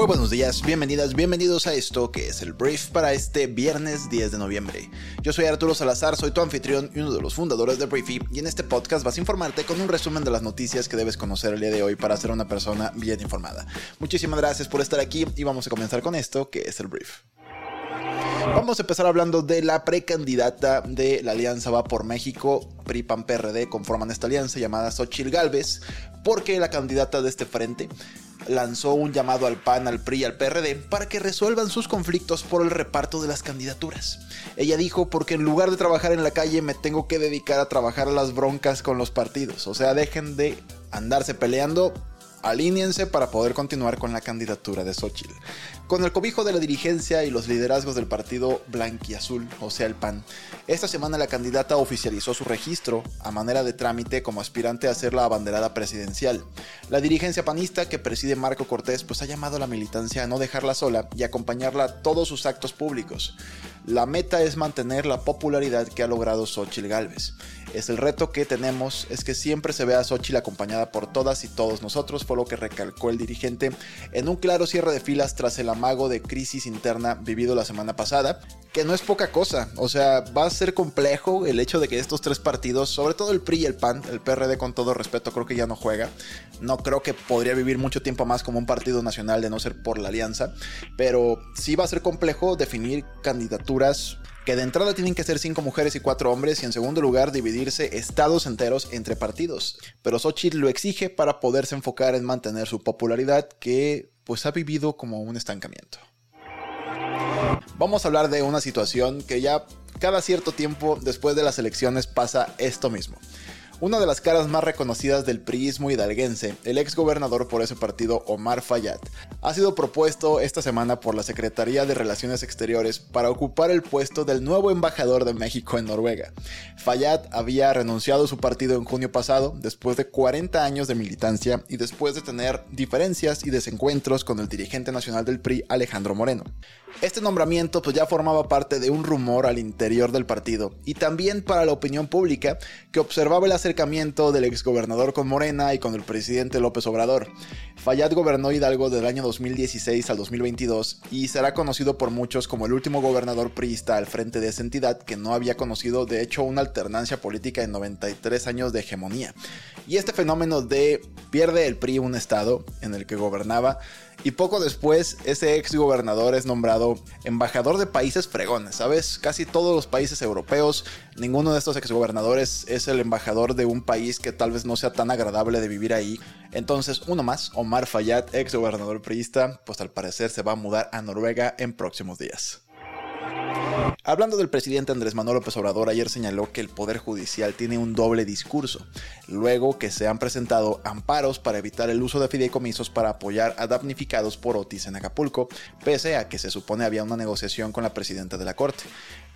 Muy buenos días, bienvenidas, bienvenidos a esto que es el brief para este viernes 10 de noviembre. Yo soy Arturo Salazar, soy tu anfitrión y uno de los fundadores de Briefy y en este podcast vas a informarte con un resumen de las noticias que debes conocer el día de hoy para ser una persona bien informada. Muchísimas gracias por estar aquí y vamos a comenzar con esto que es el brief. Vamos a empezar hablando de la precandidata de la Alianza Va por México, PRI PAN PRD conforman esta alianza llamada Xochil Gálvez, porque la candidata de este frente lanzó un llamado al PAN, al PRI y al PRD para que resuelvan sus conflictos por el reparto de las candidaturas. Ella dijo, porque en lugar de trabajar en la calle me tengo que dedicar a trabajar las broncas con los partidos. O sea, dejen de andarse peleando alíñense para poder continuar con la candidatura de Xochitl. Con el cobijo de la dirigencia y los liderazgos del partido blanquiazul, o sea el PAN, esta semana la candidata oficializó su registro a manera de trámite como aspirante a ser la abanderada presidencial. La dirigencia panista que preside Marco Cortés pues ha llamado a la militancia a no dejarla sola y acompañarla a todos sus actos públicos. La meta es mantener la popularidad que ha logrado Xochitl Galvez. Es el reto que tenemos, es que siempre se vea a Xochitl acompañada por todas y todos. Nosotros, fue lo que recalcó el dirigente en un claro cierre de filas tras el amago de crisis interna vivido la semana pasada, que no es poca cosa, o sea, va a ser complejo el hecho de que estos tres partidos, sobre todo el PRI y el PAN, el PRD con todo respeto creo que ya no juega, no creo que podría vivir mucho tiempo más como un partido nacional de no ser por la alianza, pero sí va a ser complejo definir candidaturas que de entrada tienen que ser cinco mujeres y cuatro hombres y en segundo lugar dividirse estados enteros entre partidos. Pero Xochitl lo exige para poderse enfocar en mantener su popularidad que pues ha vivido como un estancamiento. Vamos a hablar de una situación que ya cada cierto tiempo después de las elecciones pasa esto mismo. Una de las caras más reconocidas del priismo hidalguense, el ex gobernador por ese partido Omar Fayad, ha sido propuesto esta semana por la Secretaría de Relaciones Exteriores para ocupar el puesto del nuevo embajador de México en Noruega. Fayad había renunciado a su partido en junio pasado, después de 40 años de militancia y después de tener diferencias y desencuentros con el dirigente nacional del PRI, Alejandro Moreno. Este nombramiento pues ya formaba parte de un rumor al interior del partido y también para la opinión pública que observaba el acercamiento del exgobernador con Morena y con el presidente López Obrador. Fayad gobernó Hidalgo del año 2016 al 2022 y será conocido por muchos como el último gobernador priista al frente de esa entidad que no había conocido de hecho una alternancia política en 93 años de hegemonía. Y este fenómeno de pierde el PRI un estado en el que gobernaba y poco después, ese ex gobernador es nombrado embajador de países fregones, ¿sabes? Casi todos los países europeos, ninguno de estos ex gobernadores es el embajador de un país que tal vez no sea tan agradable de vivir ahí. Entonces, uno más, Omar Fayad, ex gobernador priista, pues al parecer se va a mudar a Noruega en próximos días. Hablando del presidente Andrés Manuel López Obrador, ayer señaló que el Poder Judicial tiene un doble discurso, luego que se han presentado amparos para evitar el uso de fideicomisos para apoyar a damnificados por Otis en Acapulco, pese a que se supone había una negociación con la presidenta de la Corte.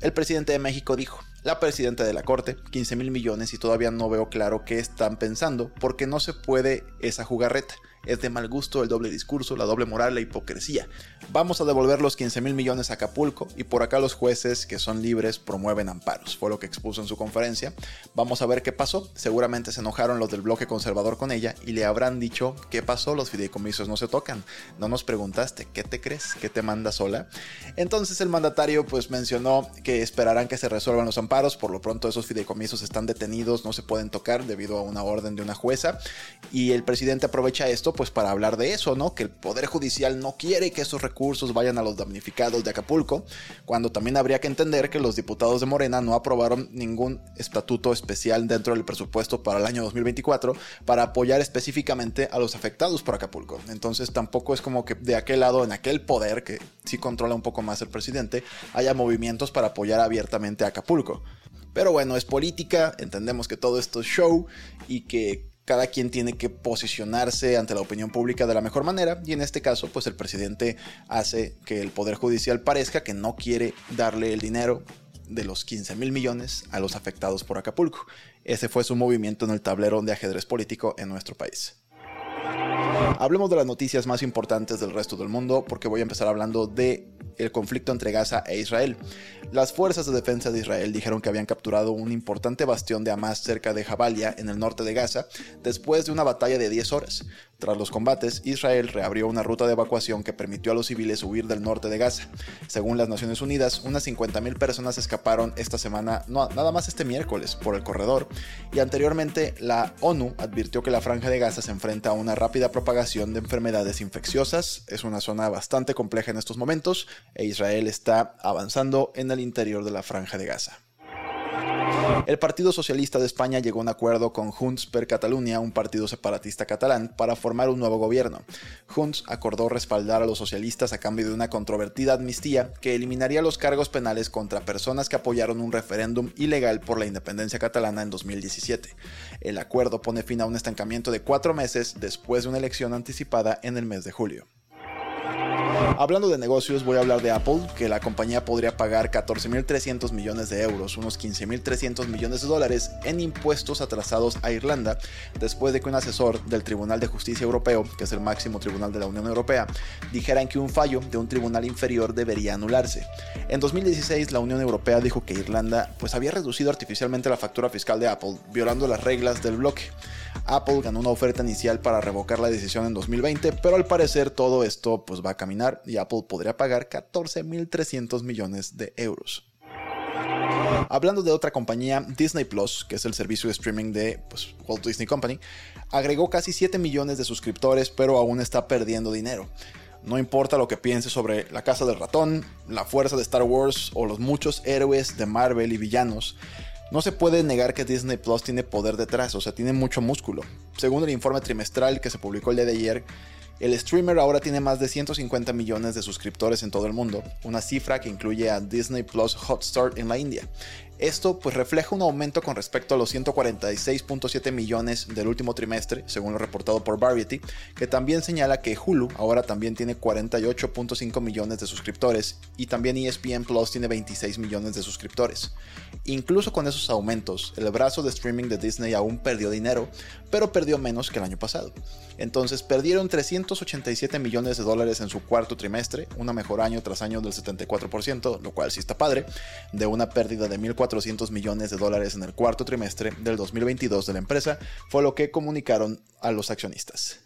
El presidente de México dijo, la presidenta de la Corte, 15 mil millones y todavía no veo claro qué están pensando porque no se puede esa jugarreta. Es de mal gusto el doble discurso, la doble moral, la hipocresía. Vamos a devolver los 15 mil millones a Acapulco y por acá los jueces que son libres promueven amparos. Fue lo que expuso en su conferencia. Vamos a ver qué pasó. Seguramente se enojaron los del bloque conservador con ella y le habrán dicho qué pasó, los fideicomisos no se tocan. No nos preguntaste, ¿qué te crees? ¿Qué te manda sola? Entonces el mandatario pues mencionó que esperarán que se resuelvan los amparos. Por lo pronto esos fideicomisos están detenidos, no se pueden tocar debido a una orden de una jueza. Y el presidente aprovecha esto pues para hablar de eso, ¿no? Que el Poder Judicial no quiere que esos recursos vayan a los damnificados de Acapulco, cuando también habría que entender que los diputados de Morena no aprobaron ningún estatuto especial dentro del presupuesto para el año 2024 para apoyar específicamente a los afectados por Acapulco. Entonces tampoco es como que de aquel lado, en aquel poder que sí controla un poco más el presidente, haya movimientos para apoyar abiertamente a Acapulco. Pero bueno, es política, entendemos que todo esto es show y que cada quien tiene que posicionarse ante la opinión pública de la mejor manera y en este caso pues el presidente hace que el Poder Judicial parezca que no quiere darle el dinero de los 15 mil millones a los afectados por Acapulco. Ese fue su movimiento en el tablero de ajedrez político en nuestro país. Hablemos de las noticias más importantes del resto del mundo porque voy a empezar hablando de el conflicto entre Gaza e Israel. Las fuerzas de defensa de Israel dijeron que habían capturado un importante bastión de Hamas cerca de Jabalia, en el norte de Gaza, después de una batalla de 10 horas. Tras los combates, Israel reabrió una ruta de evacuación que permitió a los civiles huir del norte de Gaza. Según las Naciones Unidas, unas 50.000 personas escaparon esta semana, no, nada más este miércoles, por el corredor, y anteriormente la ONU advirtió que la franja de Gaza se enfrenta a una rápida propagación de enfermedades infecciosas. Es una zona bastante compleja en estos momentos, e Israel está avanzando en el interior de la franja de Gaza. El Partido Socialista de España llegó a un acuerdo con Junts per Catalunya, un partido separatista catalán, para formar un nuevo gobierno. Junts acordó respaldar a los socialistas a cambio de una controvertida amnistía que eliminaría los cargos penales contra personas que apoyaron un referéndum ilegal por la independencia catalana en 2017. El acuerdo pone fin a un estancamiento de cuatro meses después de una elección anticipada en el mes de julio. Hablando de negocios, voy a hablar de Apple, que la compañía podría pagar 14.300 millones de euros, unos 15.300 millones de dólares, en impuestos atrasados a Irlanda, después de que un asesor del Tribunal de Justicia Europeo, que es el máximo tribunal de la Unión Europea, dijera que un fallo de un tribunal inferior debería anularse. En 2016, la Unión Europea dijo que Irlanda pues, había reducido artificialmente la factura fiscal de Apple, violando las reglas del bloque. Apple ganó una oferta inicial para revocar la decisión en 2020, pero al parecer todo esto pues, va a caminar y Apple podría pagar 14.300 millones de euros. Hablando de otra compañía, Disney Plus, que es el servicio de streaming de pues, Walt Disney Company, agregó casi 7 millones de suscriptores, pero aún está perdiendo dinero. No importa lo que pienses sobre la Casa del Ratón, la fuerza de Star Wars o los muchos héroes de Marvel y villanos, no se puede negar que Disney Plus tiene poder detrás, o sea, tiene mucho músculo. Según el informe trimestral que se publicó el día de ayer, el streamer ahora tiene más de 150 millones de suscriptores en todo el mundo, una cifra que incluye a Disney Plus Hotstar en la India. Esto pues refleja un aumento con respecto a los 146.7 millones del último trimestre, según lo reportado por Variety, que también señala que Hulu ahora también tiene 48.5 millones de suscriptores y también ESPN Plus tiene 26 millones de suscriptores. Incluso con esos aumentos, el brazo de streaming de Disney aún perdió dinero, pero perdió menos que el año pasado. Entonces perdieron 387 millones de dólares en su cuarto trimestre, una mejor año tras año del 74%, lo cual sí está padre, de una pérdida de 1.400 millones de dólares en el cuarto trimestre del 2022 de la empresa, fue lo que comunicaron a los accionistas.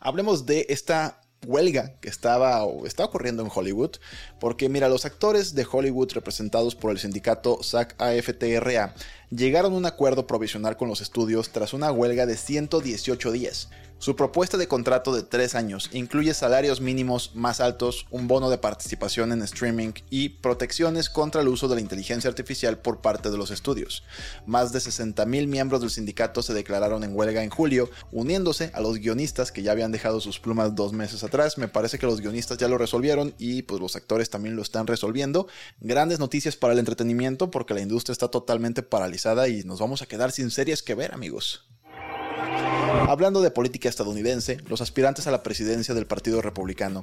Hablemos de esta huelga que estaba o está ocurriendo en Hollywood, porque mira, los actores de Hollywood representados por el sindicato SAC-AFTRA llegaron a un acuerdo provisional con los estudios tras una huelga de 118 días. Su propuesta de contrato de tres años incluye salarios mínimos más altos, un bono de participación en streaming y protecciones contra el uso de la inteligencia artificial por parte de los estudios. Más de 60.000 miembros del sindicato se declararon en huelga en julio, uniéndose a los guionistas que ya habían dejado sus plumas dos meses atrás. Me parece que los guionistas ya lo resolvieron y pues los actores también lo están resolviendo. Grandes noticias para el entretenimiento porque la industria está totalmente paralizada y nos vamos a quedar sin series que ver amigos. Hablando de política estadounidense, los aspirantes a la presidencia del Partido Republicano,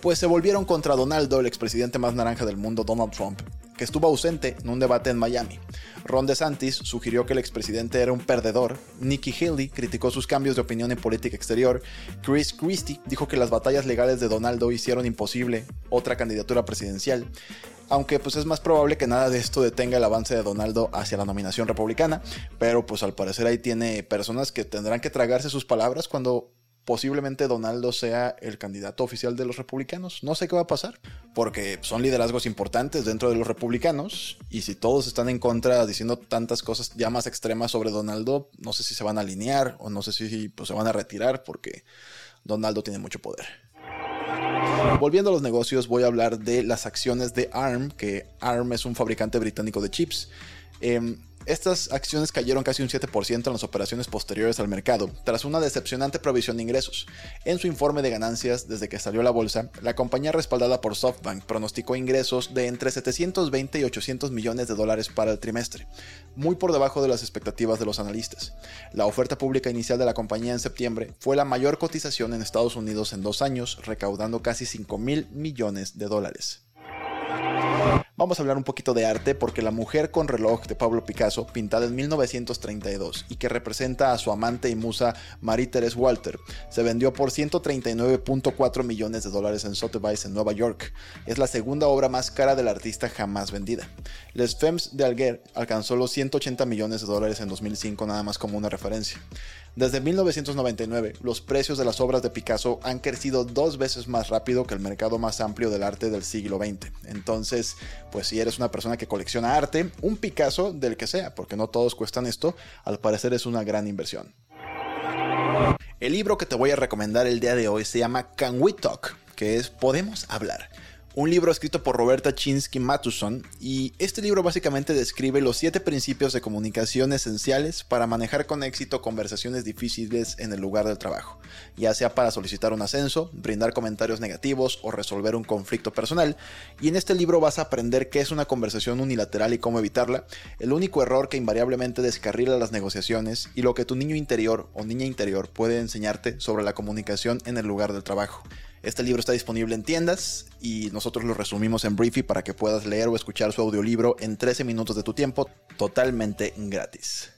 pues se volvieron contra Donaldo, el expresidente más naranja del mundo, Donald Trump, que estuvo ausente en un debate en Miami. Ron DeSantis sugirió que el expresidente era un perdedor, Nikki Haley criticó sus cambios de opinión en política exterior, Chris Christie dijo que las batallas legales de Donaldo hicieron imposible otra candidatura presidencial, aunque pues es más probable que nada de esto detenga el avance de Donaldo hacia la nominación republicana, pero pues al parecer ahí tiene personas que tendrán que tragarse sus palabras cuando posiblemente Donaldo sea el candidato oficial de los republicanos. No sé qué va a pasar, porque son liderazgos importantes dentro de los republicanos y si todos están en contra diciendo tantas cosas ya más extremas sobre Donaldo, no sé si se van a alinear o no sé si pues, se van a retirar porque Donaldo tiene mucho poder. Volviendo a los negocios, voy a hablar de las acciones de ARM, que ARM es un fabricante británico de chips. Em, estas acciones cayeron casi un 7% en las operaciones posteriores al mercado, tras una decepcionante provisión de ingresos. En su informe de ganancias desde que salió la bolsa, la compañía respaldada por SoftBank pronosticó ingresos de entre 720 y 800 millones de dólares para el trimestre, muy por debajo de las expectativas de los analistas. La oferta pública inicial de la compañía en septiembre fue la mayor cotización en Estados Unidos en dos años, recaudando casi 5 mil millones de dólares. Vamos a hablar un poquito de arte porque La mujer con reloj de Pablo Picasso, pintada en 1932 y que representa a su amante y musa Marie-Thérèse Walter, se vendió por 139.4 millones de dólares en Sotheby's en Nueva York. Es la segunda obra más cara del artista jamás vendida. Les Femmes de Alguer alcanzó los 180 millones de dólares en 2005 nada más como una referencia. Desde 1999, los precios de las obras de Picasso han crecido dos veces más rápido que el mercado más amplio del arte del siglo XX. Entonces, pues si eres una persona que colecciona arte, un Picasso del que sea, porque no todos cuestan esto, al parecer es una gran inversión. El libro que te voy a recomendar el día de hoy se llama Can We Talk, que es Podemos hablar un libro escrito por Roberta Chinsky Matuson, y este libro básicamente describe los siete principios de comunicación esenciales para manejar con éxito conversaciones difíciles en el lugar del trabajo, ya sea para solicitar un ascenso, brindar comentarios negativos o resolver un conflicto personal, y en este libro vas a aprender qué es una conversación unilateral y cómo evitarla, el único error que invariablemente descarrila las negociaciones y lo que tu niño interior o niña interior puede enseñarte sobre la comunicación en el lugar del trabajo. Este libro está disponible en tiendas y nosotros lo resumimos en Briefy para que puedas leer o escuchar su audiolibro en 13 minutos de tu tiempo totalmente gratis.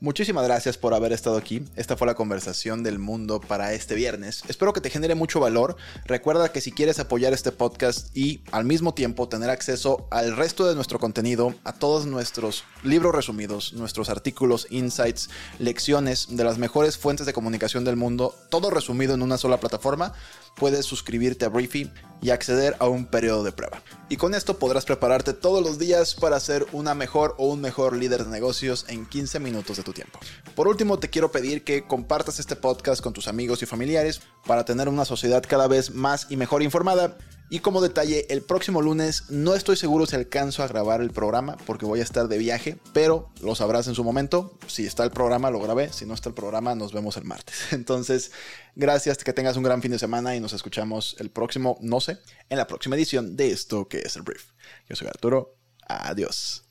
Muchísimas gracias por haber estado aquí. Esta fue la conversación del mundo para este viernes. Espero que te genere mucho valor. Recuerda que si quieres apoyar este podcast y al mismo tiempo tener acceso al resto de nuestro contenido, a todos nuestros libros resumidos, nuestros artículos, insights, lecciones de las mejores fuentes de comunicación del mundo, todo resumido en una sola plataforma, puedes suscribirte a Briefy y acceder a un periodo de prueba. Y con esto podrás prepararte todos los días para ser una mejor o un mejor líder de negocios en 15 minutos de tu tiempo. Por último, te quiero pedir que compartas este podcast con tus amigos y familiares para tener una sociedad cada vez más y mejor informada. Y como detalle, el próximo lunes no estoy seguro si alcanzo a grabar el programa porque voy a estar de viaje, pero lo sabrás en su momento. Si está el programa, lo grabé. Si no está el programa, nos vemos el martes. Entonces, gracias, que tengas un gran fin de semana y nos escuchamos el próximo, no sé, en la próxima edición de esto que es el brief. Yo soy Arturo. Adiós.